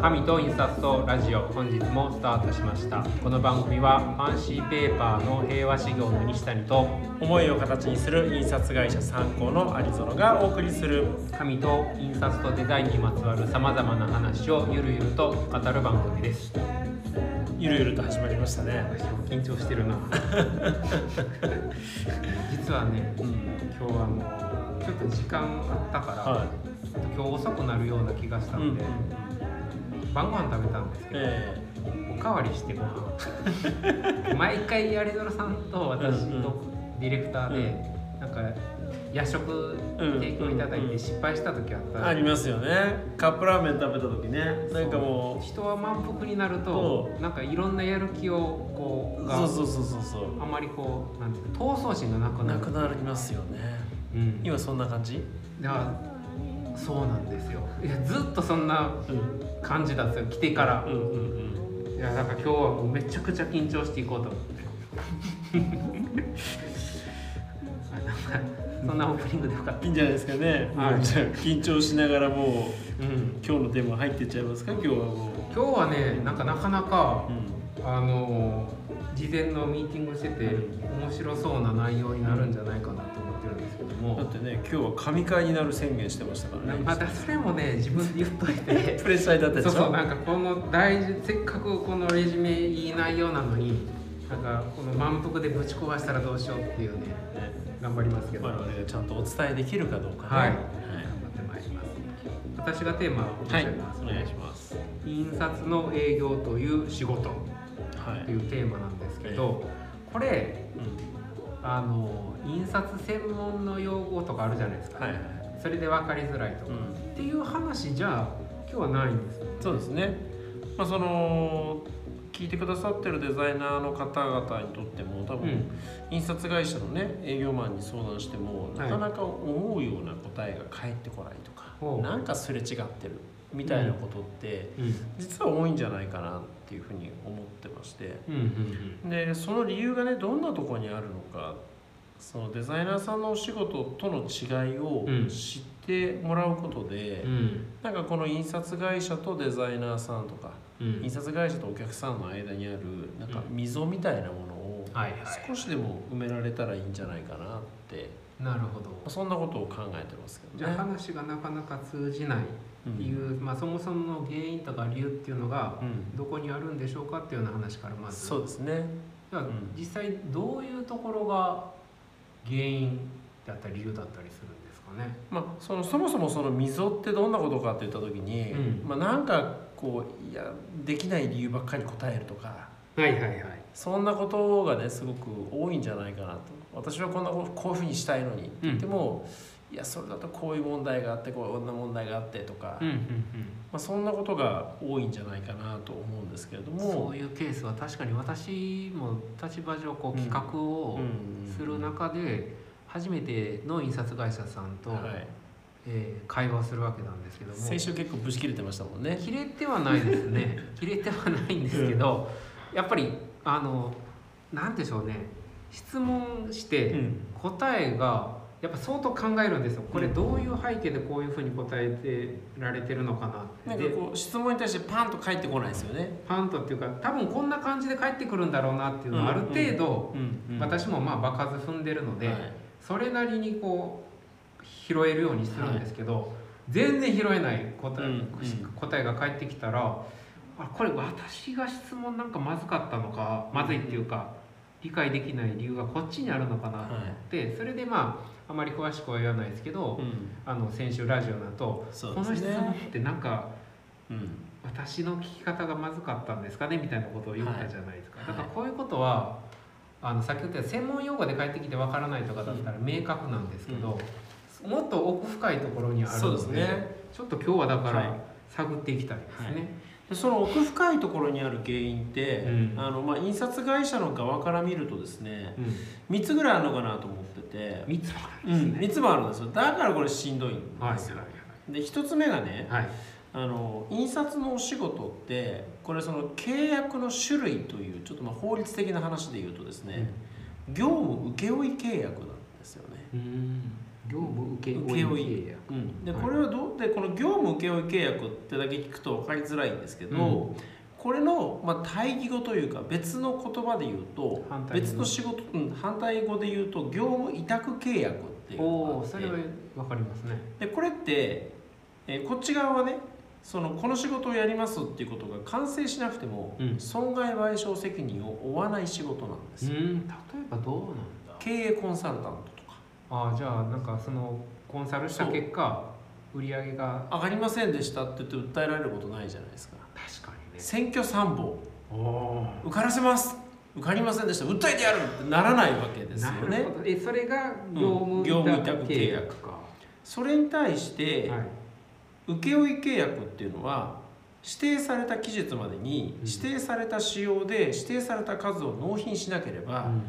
紙と印刷とラジオ本日もスタートしました。この番組はファンシーペーパーの平和修行の西谷と思いを形にする印刷会社参考の有園がお送りする。紙と印刷とデザインにまつわるさまざまな話をゆるゆると語る番組です。ゆるゆると始まりましたね。私も緊張してるな。実はね、うん今日はもうちょっと時間あったから、はい。今日遅くなるような気がしたので、晩ご飯食べたんですけど、えおかわりしてご飯。毎回有園さんと私とディレクターで、なんか夜食提供いただいうんうんうんて失敗した時あった。えありますよね。カップラーメン食べた時ね。なんかも人は満腹になるとそなんかいろんなやる気をこうがうそうそうそうそう。そあまりこうなんていうか闘争心がなくなる。うなくなりますよね。うん、今そんな感じ？だからそうなんですよ。いやずっとそんなうん感じだったんですよ。来てから。うんうんうん。いやだから今日はもうめちゃくちゃ緊張していこうと。思ってあなんかそんなオープニングでよかった。いいんじゃないですかね、はいじゃあ緊張しながらもううん。今日のテーマ入ってっちゃいますか？今日はも今日はねなんかなかなかう、うん。あの事前のミーティングしてて面白そうな内容になるんじゃないかなと思ってるんですけどだもってね今日は神会になる宣言してましたからね。またそれもね自分で言っといて。プレッシャーだったでしょ？そうそうなんかこの大事せっかくこのレジュメいい内容なのになんかこの満腹でぶち壊したらどうしようっていうねね。頑張りますけど、我々がちゃんとお伝えできるかどうかね。はい、は頑張ってまいります。私がテーマをおはいします、お願いします。印刷の営業という仕事はいとい。うテーマなんですけど、これあの印刷専門の用語とかあるじゃないですか、はいはい。それで分かりづらいとか、うん。っていう話じゃ今日はないんですよそうですね。まあその聞いてくださってるデザイナーの方々にとっても多分、うん。印刷会社のね営業マンに相談してもはないかなか思うような答えが返ってこないとか、ほう。なんかすれ違ってるみたいなことって、うん。実は多いんじゃないかなっていうふうに思ってまして。うんうんでその理由がねどんなところにあるのかそのデザイナーさんのお仕事との違いをうん。知ってもらうことで、うん。うんなんかこの印刷会社とデザイナーさんとかうん。印刷会社とお客さんの間にあるなんか溝みたいなものを少しでも埋められたらいいんじゃないかなってなるほど。そんなことを考えてますけじゃあどね。話がなかなか通じないっていう、まあ、そもそもの原因とか理由っていうのがうん。どこにあるんでしょうかっていうような話からまず。そうですね。実際どういうところが原因だったり理由だったりするんですかね。まあ、そのそもそもその溝ってどんなことかって言った時に、うん。まあ、なんかこういやできない理由ばっかり答えるとか。はいはいはい。そんなことがねすごく多いんじゃないかなと。私はこんなここういうふうにしたいのに。って言っても、いやそれだとこういう問題があってこんな問題があってとか、まうんうん。あ、そんなことが多いんじゃないかなと思うんですけれどうん、も。そういうケースは確かに私も立場上こう企画をうんする中で初めての印刷会社さんと、はい、えー会話をするわけなんですけども。先週結構ぶち切れてましたもんね。切れてはないですね。切れてはないんですけど、やっぱりあのなんでしょうね。質問してうん。答えがやっぱ相当考えるんですよ。これどういう背景でこういうふうに答えてられてるのかなって。なんかでこう質問に対してパンと返ってこないですよね。パンとっていうか多分こんな感じで返ってくるんだろうなっていうのはある程度、私もまあ場数踏んでるので、はい。それなりにこう拾えるようにするんですけど、全然拾えない答え,、うん。うん。答えが返ってきたらあこれ私が質問なんかまずかったのかまずいっていうか、理解できない理由がこっちにあるのかなと思って、それでまああまり詳しくは言わないですけど、うん。あの先週ラジオだと、この質問ってなんかうん。私の聞き方がまずかったんですかねみたいなことを言ったじゃないですか、はい。だからこういうことはあのさっき言った専門用語で返ってきてわからないとかだったら明確なんですけど、もっと奥深いところにあるのでね。ちょっと今日はだからはい。探っていきたいですね。でその奥深いところにある原因って、うん。あのまあ、印刷会社の側から見るとですねうん、3つぐらいあるのかなと思ってて、三つもあうん、3つもあるんですよ。だからこれしんどいんるはいですよ、で1つ目がねはい。あの印刷のお仕事ってこれその契約の種類というちょっとまあ法律的な話で言うとですね、業務請負契約なんですよね。うん業務請負契約。うん、ではい。これはどうでこの業務請負契約ってだけ聞くと分かりづらいんですけど、うん。これの、まあ、対義語というか別の言葉で言うと反対語。別の仕事、うん、反対語で言うと業務委託契約っていうのがそれはわかりますね。でこれって、えーこっち側はねそのこの仕事をやりますっていうことが完成しなくても、うん。損害賠償責任を負わない仕事なんですよ、うん。例えばどうなんだ。経営コンサルタントああじゃあなんかそのコンサルした結果売り上げが上がりませんでしたって言って訴えられることないじゃないですか。確かにね。選挙参謀。受からせます。受かりませんでした。訴えてやるってならないわけですよなねるほど。えそれが業うん。務業務委託契契約。約か、それに対して、はい。請負契約っていうのは指定された期日までにうん。指定された仕様で指定された数を納品しなければ、うん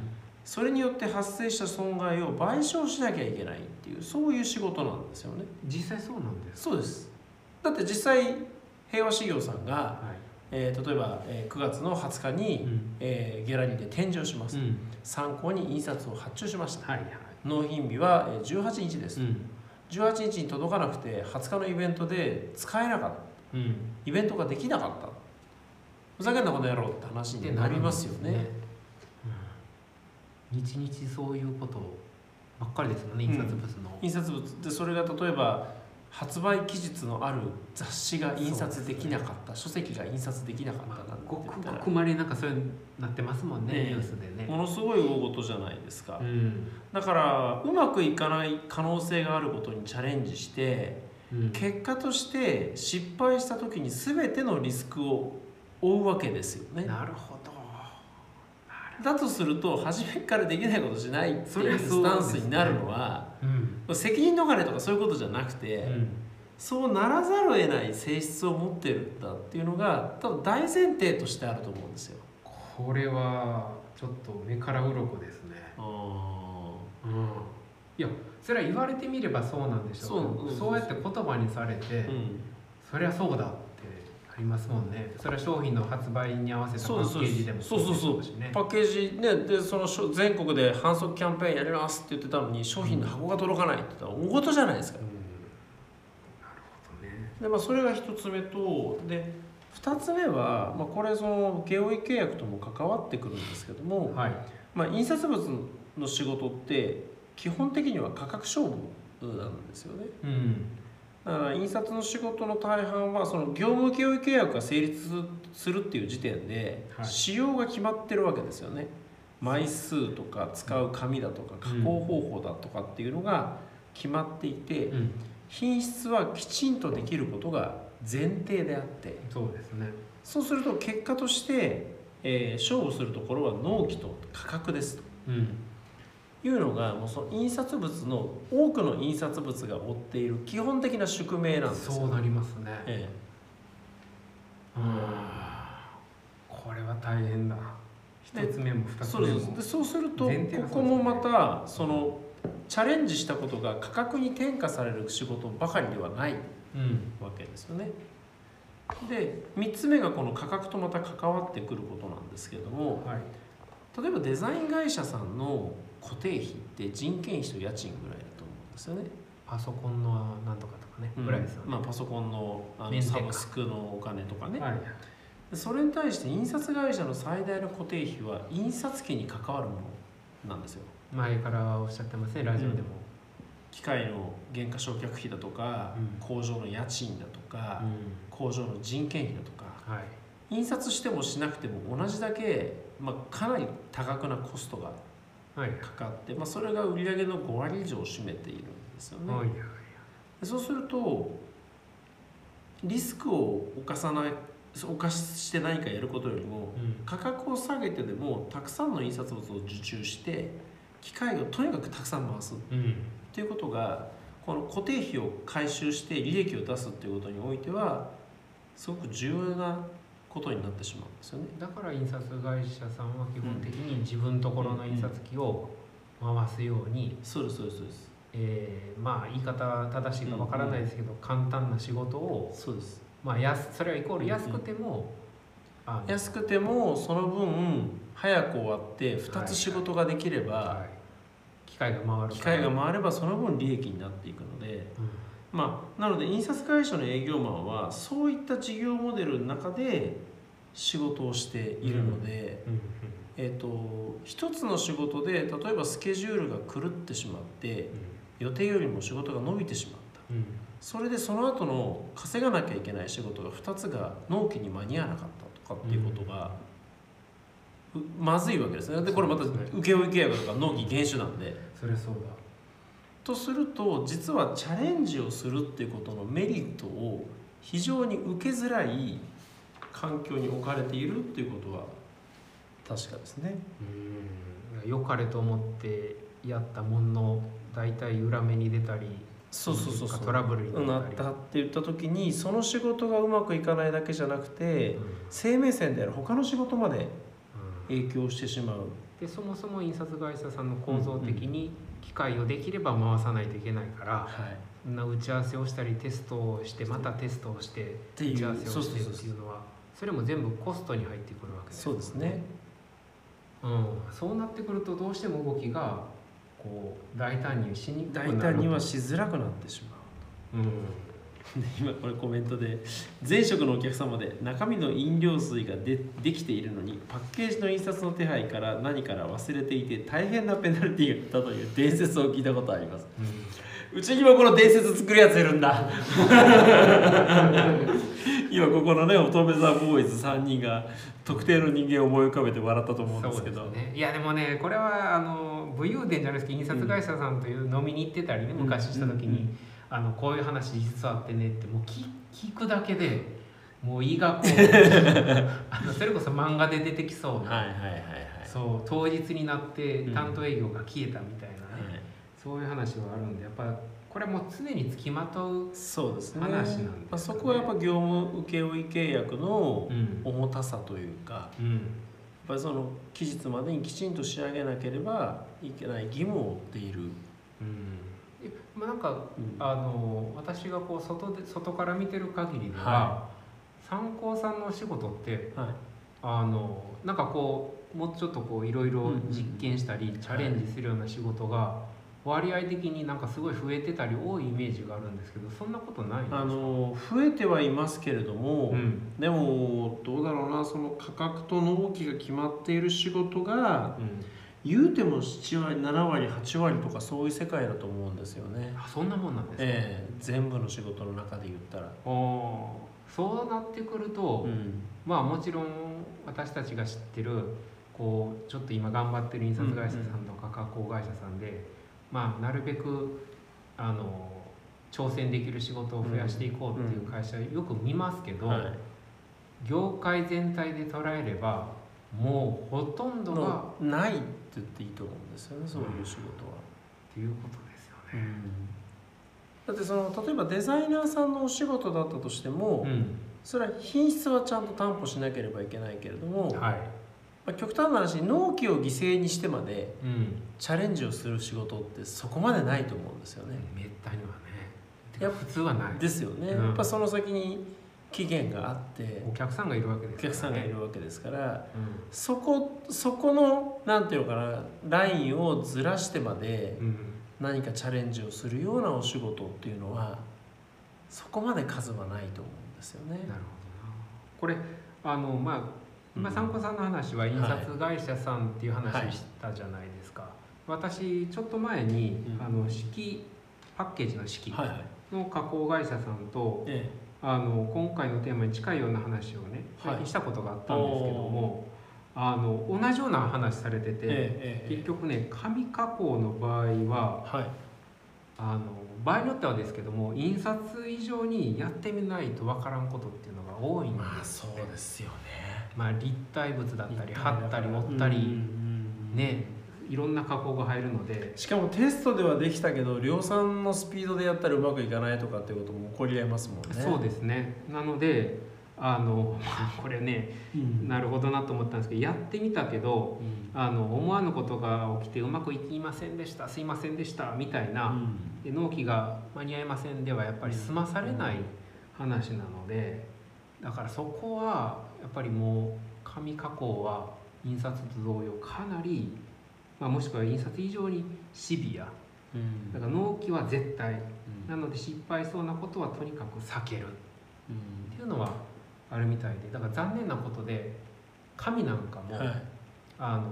それによって発生した損害を賠償しなきゃいけないっていうそういう仕事なんですよね。実際そうなんですそうです。だって実際平和事業さんが、はえー例えば、えー9月の20日い、に、うん。えーギャラリーで展示をします、うん。参考に印刷を発注しました。はいはい。納品日はえー18日です、うん。18日に届かなくて20日のイベントで使えなかった。うん。イベントができなかった。ふざけんなことやろうって話になりますよね。うん日々そういうことばっかりですよね印刷物の、印刷物。でそれが例えば発売期日のある雑誌が印刷できなかった、書籍が印刷できなかったなんてごくごくまれなんかそういうなってますもんねねニュースでね。ものすごい大事じゃないですか、うん。だからうまくいかない可能性があることにチャレンジしてうん。結果として失敗した時に全てのリスクを負うわけですよね。なるほどだとすると初めからできないことしないっていうスタンスになるのはうん。責任逃れとかそういうことじゃなくて、うん。そうならざるを得ない性質を持ってるんだっていうのが多分大前提としてあると思うんですよ。これはちょっと目から鱗ですね。あうん。いやそれは言われてみればそうなんでしょうけどそううん。そうやって言葉にされて、そりゃそうだっりますもんね。それは商品の発売に合わせたパッケージでもそうそうそう。パッケージねでそのしょ全国で反則キャンペーンやりますって言ってたのに商品の箱が届かないって言ったら大事じゃないですか。うん。なるほどね。で、まあ、それが一つ目とで二つ目は、まあ、これその請負契約とも関わってくるんですけども、はい。まあ、印刷物の仕事って基本的には価格勝負なんですよね。うん印刷の仕事の大半はその業務請負契約が成立するっていう時点ではい。仕様が決まってるわけですよね。枚数とか使う紙だとか加工方法だとかっていうのが決まっていてうん。品質はきちんとできることが前提であって。そうですね。そうすると結果として、えー勝負するところは納期と価格ですと。うんいうのがもうその印刷物の多くの印刷物が追っている基本的な宿命なんですよ。そうなりますね。えうん。これは大変だ。で一つ目もえ二つ目も。そうですでそうするとここもまたそのチャレンジしたことが価格に転嫁される仕事ばかりではないうん。わけですよね。で3つ目がこの価格とまた関わってくることなんですけどもはい。例えばデザイン会社さんの固定費って人件費と家賃ぐらいだと思うんですよね。パソコンのなんとかとかねぐらいですよね、まあ、パソコンのあのサブスクのお金とかね、はいでそれに対して印刷会社の最大の固定費は印刷機に関わるものなんですよ。前からおっしゃってますねラジオでも、機械の原価償却費だとか、うん。工場の家賃だとか、うん。工場の人件費だとかはい。印刷してもしなくても同じだけ、まあ、かなり多額なコストがはいかかって、まあ、それが売り上げの5割以上を占めているんですよね、はいでそうするとリスクを犯さない犯して何かやることよりもうん。価格を下げてでもたくさんの印刷物を受注して機械をとにかくたくさん回す。っうん。ていうことがこの固定費を回収して利益を出すっていうことにおいてはすごく重要なことになってしまうんですよね。だから印刷会社さんは基本的に自分ところの印刷機を回すように、そうですそうですそうです。えーまあ言い方正しいかわからないですけど、簡単な仕事を、そうです。まあ、安それはイコール安くても、安くてもその分早く終わって2つ仕事ができれば、はい、機械が回る機械が回ればその分利益になっていくので、うんまあ、なので印刷会社の営業マンはそういった事業モデルの中で仕事をしているので、うんえー、と一つの仕事で例えばスケジュールが狂ってしまって予定よりも仕事が伸びてしまった。うん。それでその後の稼がなきゃいけない仕事が2つが納期に間に合わなかったとかっていうことが、うまずいわけですね。でこれまた請負契約とか納期厳守なんで。それそうだとすると実はチャレンジをするっていうことのメリットを非常に受けづらい環境に置かれているっていうことは確かですね。うん。良かれと思ってやったものの大体裏目に出たりそうそうそうそう。トラブルにななったたって言った時にその仕事がうまくいかないだけじゃなくてうん。生命線である他の仕事までうん。影響してしまう。でそもそも印刷会社さんの構造的に機械をできれば回さないといけないから、はい、そんな打ち合わせをしたりテストをしてまたテストをして打ち合わせをしてっていうのはそれも全部コストに入ってくるわけですそうですね。うん、そうなってくるとどうしても動きがこう大胆にしにくくな大る胆にはしづらくなってしまう。うん。で今これコメントで前職のお客様で中身の飲料水がでできているのにパッケージの印刷の手配から何から忘れていて大変なペナルティーがあったという伝説を聞いたことあります。うちにもこの伝説作るやついるんだ。今ここのね乙女座ボーイズ3人が特定の人間を思い浮かべて笑ったと思うんですけど。ね、いやでもねこれはあの武勇伝じゃないですけど印刷会社さんという飲みに行ってたりね、うん。昔した時に、うんうんあのこういう話実はあってねってもう聞聞くだけでもう胃がこう あのそれこそ漫画で出てきそうな、はいはいはいはい。そう当日になってうん。担当営業が消えたみたいなね、はい。そういう話はあるんでやっぱこれはもう常につきまとう、そうですね。話なんですよね。まあ、そこはやっぱ業務請負契約のうん。重たさというか、うん。やっぱりその期日までにきちんと仕上げなければいけない義務を負っている、うん。えまあ、なんかうん。あの私がこう外で外から見てる限りでは、は参考さんのお仕事ってはい、あのなんかこうもうちょっとこういろいろ実験したり、チャレンジするような仕事が割合的になんかすごい増えてたり多いイメージがあるんですけどそんなことないんですか？あの増えてはいますけれども、うん。でもどうだろうなその価格と納期が決まっている仕事がうん、言うても7割7割8割とかそういう世界だと思うんですよね、あそんなもんなんですか、ええ全部の仕事の中で言ったら、おーそうなってくると、うん。まあもちろん私たちが知ってるこうちょっと今頑張ってる印刷会社さんとか加工会社さんで、まあなるべくあの挑戦できる仕事を増やしていこうっていう会社よく見ますけど、はい。業界全体で捉えればもうほとんどがのない言っていいと思うんですよねそういう仕事は。っていうことですよね。だってその例えばデザイナーさんのお仕事だったとしても、うん。それは品質はちゃんと担保しなければいけないけれども、まはい。あ、極端な話納期を犠牲にしてまでうん、チャレンジをする仕事ってそこまでないと思うんですよね。めったにはね。普通はない。ですよね。うん。やっぱその先に期限があってお客さんがいるわけですお客さんがいるわけですからうそこそこのなんていうのかなラインをずらしてまで何かチャレンジをするようなお仕事っていうのはそこまで数はないと思うんですよね。なるほどな。これあのまあ今参考さんの話は印刷会社さんっていう話したじゃないですか、私ちょっと前に、うん。あの式パッケージの式はいはい。の加工会社さんと、えあの今回のテーマに近いような話をね最近したことがあったんですけども、あの同じような話されてて、え結局ね紙加工の場合ははい。あの場合によってはですけども印刷以上にやってみないとわからんことっていうのが多いんですよね。まあそうですよね。まあ、立体物だったり貼ったり折ったり、ねいろんな加工が入るので。しかもテストではできたけど量産のスピードでやったらうまくいかないとかっていうことも起こりえますもんね。そうですね。なのであの これねなるほどなと思ったんですけどやってみたけどあの思わぬことが起きてうまくいきませんでしたすいませんでしたみたいな、で納期が間に合いませんではやっぱり済まされない話なのでだからそこはやっぱりもう紙加工は印刷と同様かなり、まあ、もしくは印刷以上にシビア。だから納期は絶対。なので失敗そうなことはとにかく避ける。っていうのはあるみたいで。だから残念なことで紙なんかも、はい、あの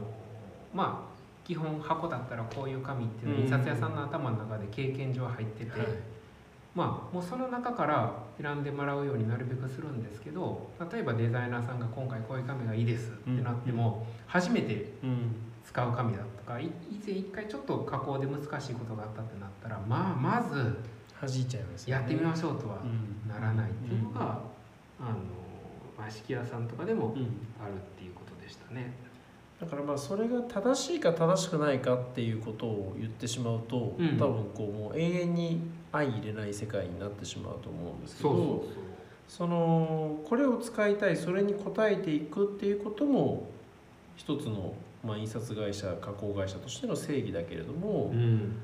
まあ基本箱だったらこういう紙っていうのは印刷屋さんの頭の中で経験上入ってて、はい、まあもうその中から選んでもらうようになるべくするんですけど例えばデザイナーさんが今回こういう紙がいいですってなっても、初めて使う紙だとか以前一回ちょっと加工で難しいことがあったってなったらまあまず弾いちゃいます、やってみましょうとはならないっていうのが、あの和式屋さんとかでもあるっていうことでしたね。だからまあそれが正しいか正しくないかっていうことを言ってしまうと、うん、多分こうもう永遠に相入れない世界になってしまうと思うんですけどそのこれを使いたいそれに応えていくっていうことも一つの、まあ、印刷会社加工会社としての正義だけれども、うん、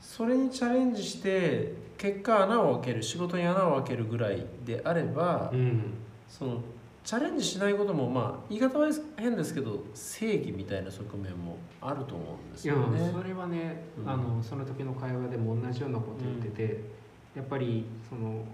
それにチャレンジして結果穴を開ける仕事に穴を開けるぐらいであれば、うん、そのチャレンジしないこともまあ言い方は変ですけど正義みたいな側面もあると思うんですよね。いやそれはね、うん、あのその時の会話でも同じようなこと言ってて、うん、やっぱりその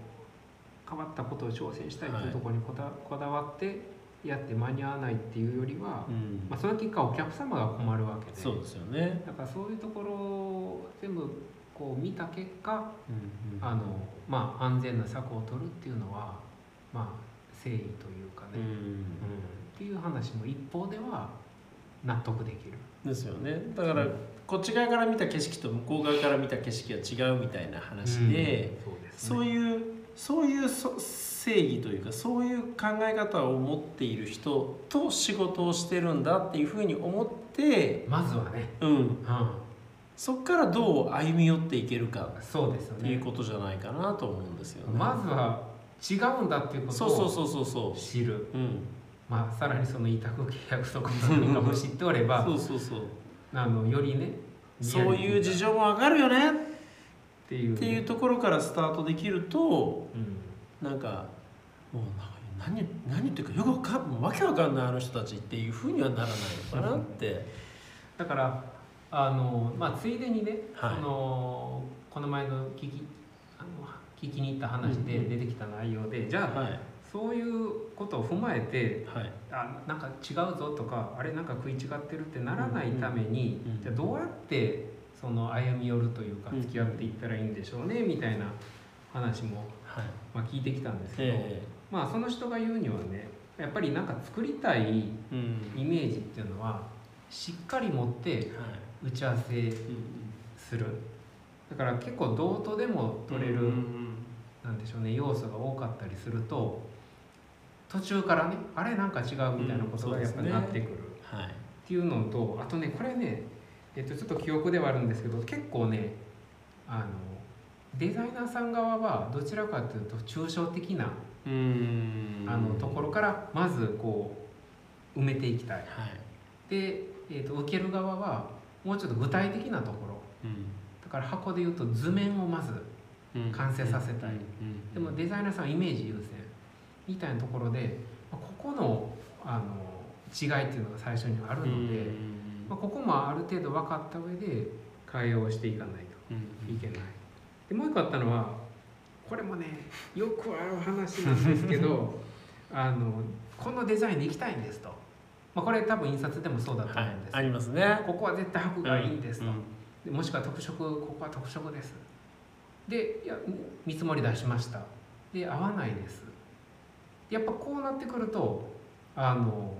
変わったことを挑戦したいっていうところにこだはい、こだわってやって間に合わないっていうよりは、うん、まあ、その結果お客様が困るわけで。そうですよね。だからそういうところを全部こう見た結果、うんうん、あのまあ、安全な策を取るっていうのはまあ誠意というかね、うん、うん、っていう話も一方では納得できる。ですよね。だから、こっち側から見た景色と向こう側から見た景色が違うみたいな話で,、そう、ね,、いうそういう正義というかそういう考え方を持っている人と仕事をしてるんだっていうふうに思ってまずはね、うん、うん、そこからどう歩み寄っていけるかそうですよ、ね、っていうことじゃないかなと思うんですよね。まずは違うんだっていうことを知る。まあさらにその委託契約とかも知っておればそうそうそう。あのよりねそういう事情もわかるよねっていう、っていうところからスタートできると、うん、なんかもう何何言ってるかよくわかんわけわかんないあの人たちっていうふうにはならないのかなって。だからあのまあついでにね、はい、そのこの前の聞き聞きに行った話で出てきた内容で、じゃあ、はい、そういうことを踏まえて、はい、あなんか違うぞとかあれなんか食い違ってるってならないために、じゃあどうやってその歩み寄るというか付き合っていったらいいんでしょうね、みたいな話も、はい、まあ、聞いてきたんですけど、えー、まあその人が言うにはねやっぱりなんか作りたいイメージっていうのはしっかり持って打ち合わせする。だから結構どうとでも取れる、なんでしょうね要素が多かったりすると途中からねあれなんか違うみたいなことがやっぱなってくる、っていうのとあとねこれね、えっと、ちょっと記憶ではあるんですけど結構ねあのデザイナーさん側はどちらかというと抽象的なあのところからまずこう埋めていきたい、はい、で、えーと、と受ける側はもうちょっと具体的なところ、うん。だから箱でいうと図面をまず完成させたい、でもデザイナーさんはイメージ優先。みたいなところでここのあの違いっていうのが最初にあるので、まあ、ここもある程度分かった上で対応していかないといけない。でもう一個あったのはこれもねよくある話なんですけど あのこのデザインでいきたいんですと、まあ、これ多分印刷でもそうだと思うんです、はい、ありますね。ここは絶対箱がいいんですと、うんもしくは特色ここは特色です。でいや見積もり出しました。で合わないです。やっぱこうなってくるとあの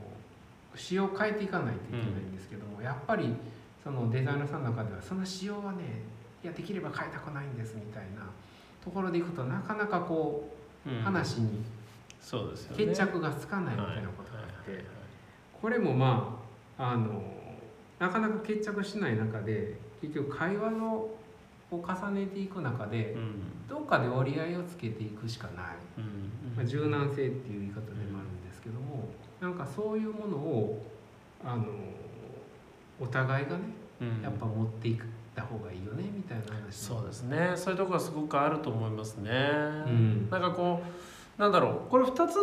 仕様変えていかないといけないんですけども、うん、やっぱりそのデザイナーさんの中ではその仕様はねいやできれば変えたくないんですみたいなところでいくとなかなかこう、うん、話に決着がつかないみたいなことがあってこれもまああのなかなか決着しない中で結局会話のをを重ねていく中でうん。どっかで折り合いをつけていくしかない、うん。まあ、柔軟性っていう言い方でもあるんですけどもなんかそういうものをあのお互いがねうん。やっぱ持っていった方がいいよねみたいな話。そうですね。そういうところはすごくあると思いますね、うん。なんかこうなんだろう。これ2つ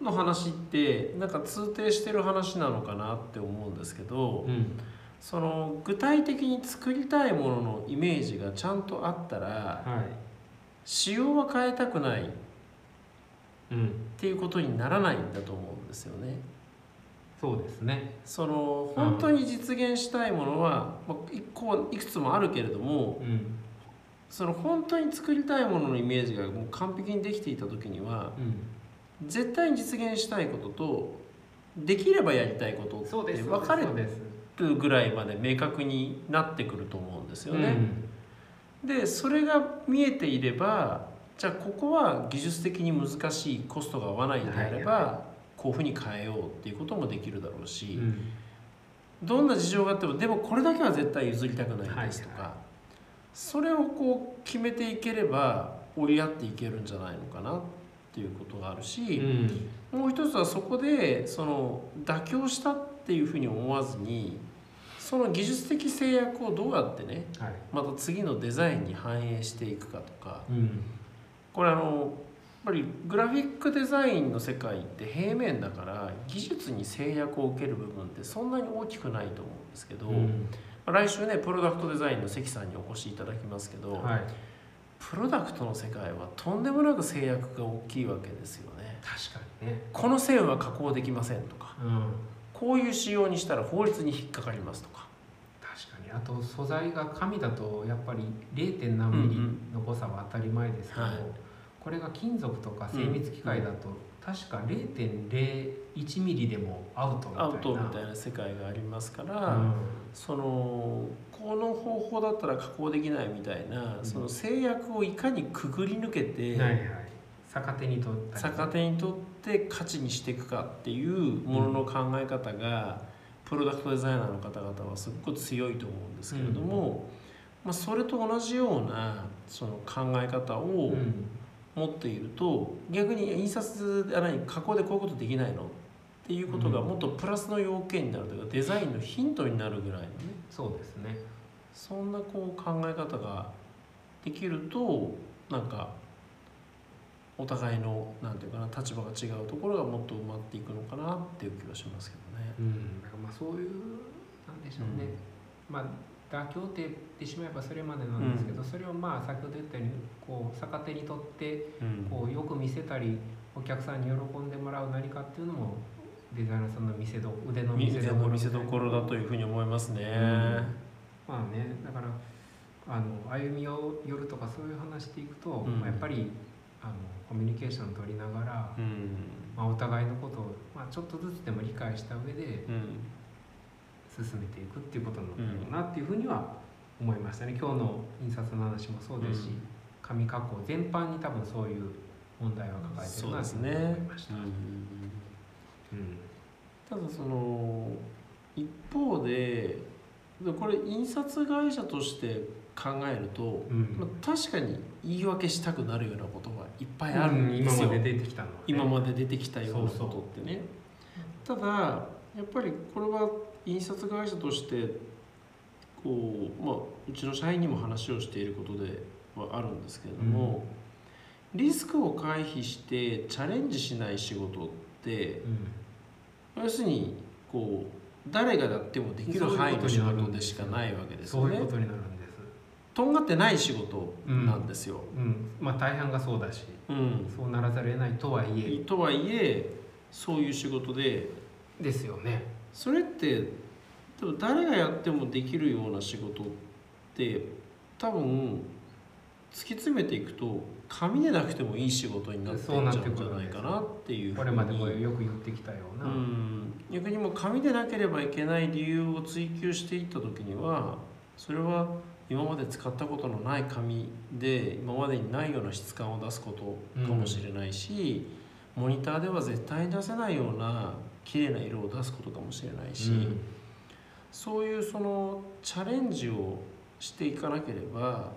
の話ってなんか通底してる話なのかなって思うんですけど、うん。その具体的に作りたいもののイメージがちゃんとあったらはい。仕様は変えたくない。っうん。ていうことにならないんだと思うんですよね。そうですね。その本当に実現したいものは、まあ、一個いくつもあるけれどもうん。その本当に作りたいもののイメージがもう完璧にできていた時にはうん。絶対に実現したいこととできればやりたいことってそうです分かれるぐらいまで明確になってくると思うんですよね。うん。でそれが見えていればじゃあここは技術的に難しいコストが合わないんであれば、はいこういうふうに変えようっていうこともできるだろうし、うん。どんな事情があってもでもこれだけは絶対譲りたくないですとか、はいはそれをこう決めていければ折り合っていけるんじゃないのかなっていうことがあるし、もう一つはそこでその妥協したっていうふうに思わずにその技術的制約をどうやってねはい。また次のデザインに反映していくかとかうんこれあのやっぱりグラフィックデザインの世界って平面だから技術に制約を受ける部分ってそんなに大きくないと思うんですけど、うんまあ来週ねプロダクトデザインの関さんにお越しいただきますけど、はいプロダクトの世界はとんでもなく制約が大きいわけですよね。確かにねこの線は加工できませんとかうんこういう仕様にしたら法律に引っかかりますとか。確かにあと素材が紙だとやっぱり 0. 何ミリの誤差は当たり前ですけど、はいこれが金属とか精密機械だと、確か0.01ミリでもアウトみたいなアウトみたいな世界がありますから、うん。そのこの方法だったら加工できないみたいな、うん。その制約をいかにくぐり抜けて、はいはい。逆手に取ったり。逆手にとって価値にしていくかっていうものの考え方が、プロダクトデザイナーの方々はすごく強いと思うんですけれども、まあ、それと同じようなその考え方をうん持っていると逆に印刷あ何加工でこういうことできないのっていうことがうん。もっとプラスの要件になるというかデザインのヒントになるぐらいのね。そうですね。そんなこう考え方ができるとなんかお互いのなんていうかな立場が違うところがもっと埋まっていくのかなっていう気はしますけどね。うん。まあそういうなんでしょうね、まあ妥協って言ってしまえばそれまでなんですけど、それをまあ先ほど言ったようにこう逆手にとってうん。こうよく見せたりお客さんに喜んでもらう何かっていうのもデザイナーさんの見せど腕の見せ店どころの見せどころだというふうに思いますね。まあねだからあの歩みを寄るとかそういう話していくと、うん。まあ、やっぱりあのコミュニケーション取りながら、うん。まあ、お互いのことを、まあ、ちょっとずつでも理解した上でうん。進めていくっていうことなっていうふうには思いましたね。今日の印刷の話もそうですし、うん。紙加工全般に多分そういう問題は抱えてるなと思いました。うんうん。ただその一方ででこれ印刷会社として考えると、うん。まあ、確かに言い訳したくなるようなことがいっぱいあるうんんですよ、今まで出てきたのは、ね、今まで出てきたようなことってね。ただやっぱりこれは印刷会社としてこう、まあ、うちの社員にも話をしていることではあるんですけれども、リスクを回避してチャレンジしない仕事ってうん。要するにこう誰がやってもできる範囲の仕事でしかないわけですよね。とんがってない仕事なんですよ、うん、まあ大半がそうだし、うん。そうならざるを得ないとはいえ。とはいえそういう仕事で。ですよね。それってでも誰がやってもできるような仕事って多分突き詰めていくと紙でなくてもいい仕事になっていっちゃうんじゃないかなっていうふうに。これまでもよく言ってきたような。うん。逆にもう紙でなければいけない理由を追求していった時にはそれは今まで使ったことのない紙で今までにないような質感を出すことかもしれないし、モニターでは絶対に出せないような綺麗な色を出すことかもしれないし、うんそういうそのチャレンジをしていかなければ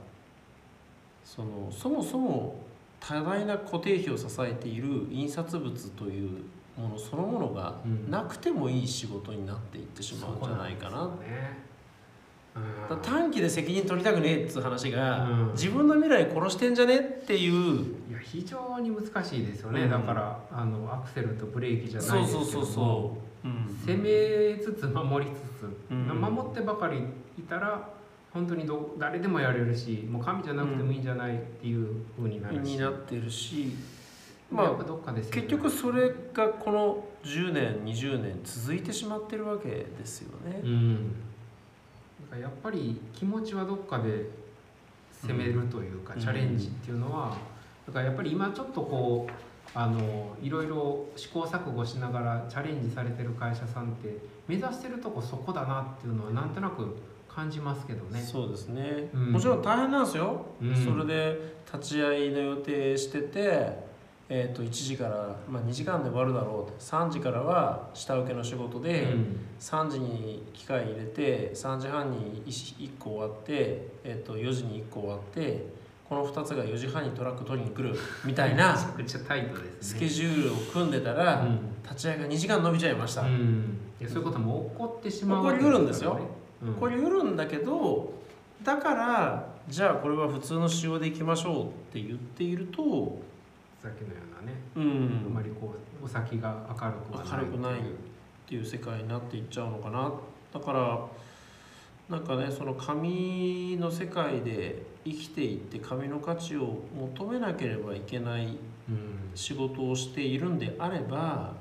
そのそもそも多大な固定費を支えている印刷物というものそのものがうんなくてもいい仕事になっていってしまうんじゃないかな。そうなんね短期で責任取りたくねえっつう話が、うん。自分の未来殺してんじゃねっていう。いや非常に難しいですよね、うん。だからあのアクセルとブレーキじゃなそいうですけども。そうそうそう、う。ん。攻めつつ守りつつ、うん。守ってばかりいたら本当にど誰でもやれるしもう神じゃなくてもいいんじゃないっていう風になるし、になってるしまあ、どっかで結局それがこの10年20年続いてしまってるわけですよね。うんやっぱり気持ちはどっかで攻めるというか、うん。チャレンジっていうのはだからやっぱり今ちょっとこうあのいろいろ試行錯誤しながらチャレンジされてる会社さんって目指してるとこそこだなっていうのはなんとなく感じますけどね。そうですね、うん。もちろん大変なんですよ、うん。それで立ち会いの予定してて、えー、と1時から、まあ、2時間で終わるだろうと。3時からは下請けの仕事で、うん。3時に機械入れて3時半に 1, 個終わって、えー、と4時に1個終わってこの2つが4時半にトラック取りに来るみたいな。スケジュールを組んでたら、うん。立ち会いが2時間伸びちゃいました、うん。いやそういうことも起こってしまう起こりうるんですよ。うん。これうるんだけどだからじゃあこれは普通の仕様でいきましょうって言っていると、さっきのようなね、うん、あまりこうお先が明るくはない明るくないっていう世界になっていっちゃうのかな。だからなんかねその紙の世界で生きていって紙の価値を求めなければいけないうん。仕事をしているんであれば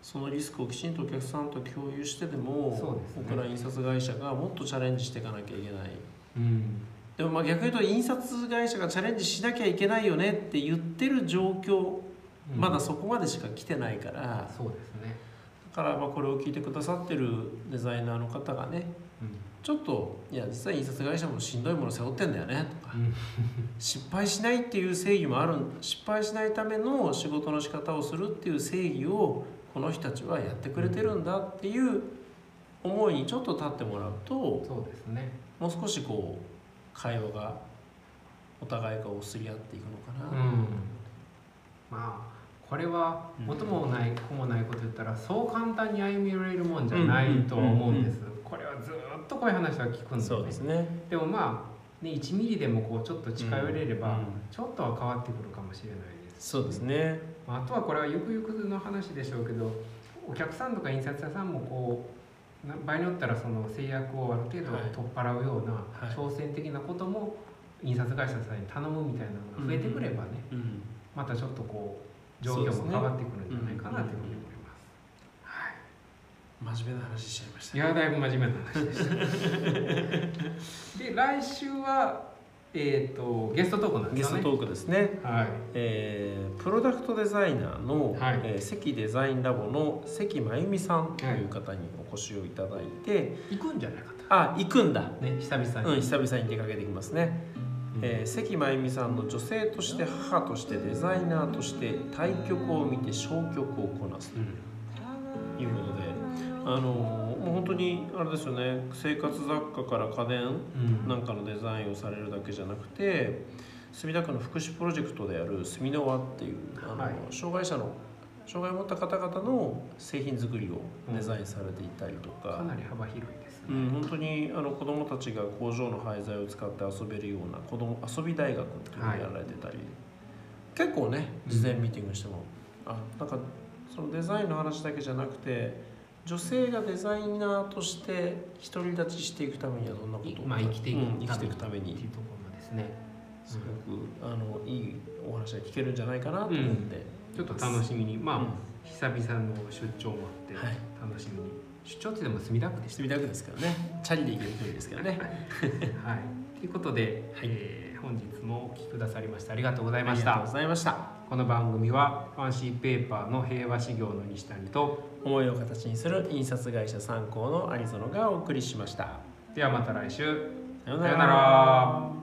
そのリスクをきちんとお客さんと共有してでも僕ら印刷会社がもっとチャレンジしていかなきゃいけない。うんでもまあ逆に言うと印刷会社がチャレンジしなきゃいけないよねって言ってる状況まだそこまでしか来てないから。そうですね、だからまあこれを聞いてくださってるデザイナーの方がねちょっといや実は印刷会社もしんどいもの背負ってんだよねとか。うん。失敗しないっていう正義もある失敗しないための仕事の仕方をするっていう正義をこの人たちはやってくれてるんだっていう思いにちょっと立ってもらうとそうですね。もう少しこう会話がお互いがおすり合っていくのかな、うん。まあこれは元もない子もないこと言ったらそう簡単に歩み寄れるもんじゃないとは思うんです。これはずっとこういう話は聞くんでそうですね。でもまあね1ミリでもこうちょっと近寄れればうん。ちょっとは変わってくるかもしれないですそうですね。まああとはこれはゆくゆくの話でしょうけどお客さんとか印刷屋さんもこうな場合によったらその制約をある程度はい。取っ払うようなはい。挑戦的なことも印刷会社さんに頼むみたいなのが増えてくればね、うん。またちょっとこう状況も変わってくるんじゃないかなというふうに思います。はい真面目な話しちゃいました。いやだいぶ真面目な話でした。で来週はえっ、とゲストトークなんですかね。ゲストトークですね。はい。えープロダクトデザイナーの、はい。えー関デザインラボの関真由美さんという方にお越しをいただいて、行くんじゃないかと。あ行くんだ。ね久々に。うん久々に出かけてきますね、えー関真由美さんの女性として母としてデザイナーとして対局を見て消極をこなすうんということで。あのーもう本当にあれですよね生活雑貨から家電うん。なんかのデザインをされるだけじゃなくて墨田区の福祉プロジェクトである墨の輪っていうあの、はい。障害者の障害を持った方々の製品作りをデザインされていたりとか、かなり幅広いですね。うん、本当にあの子どもたちが工場の廃材を使って遊べるような子ども遊び大学っていうのをやられてたり、結構ね事前ミーティングしても、あなんかそのデザインの話だけじゃなくて女性がデザイナーとして独り立ちしていくためにはどんなことをまあ生きていく。うん生きていくために。っていうところですね。すごくあのいいお話が聞けるんじゃないかなと思って、ちょっと楽しみに。まあ、うん。久々の出張もあってはい。楽しみに、出張ってでも墨田区で墨田区ですからね。チャリで行ける距離ですからね。はい、ということで、はい。えー本日もお聞きくださりましてありがとうございましありがとうたございましたこの番組はファンシーペーパーの平和修行の西谷と思いを形にする印刷会社参考の有園がお送りしました。ではまた来週。さようさようなら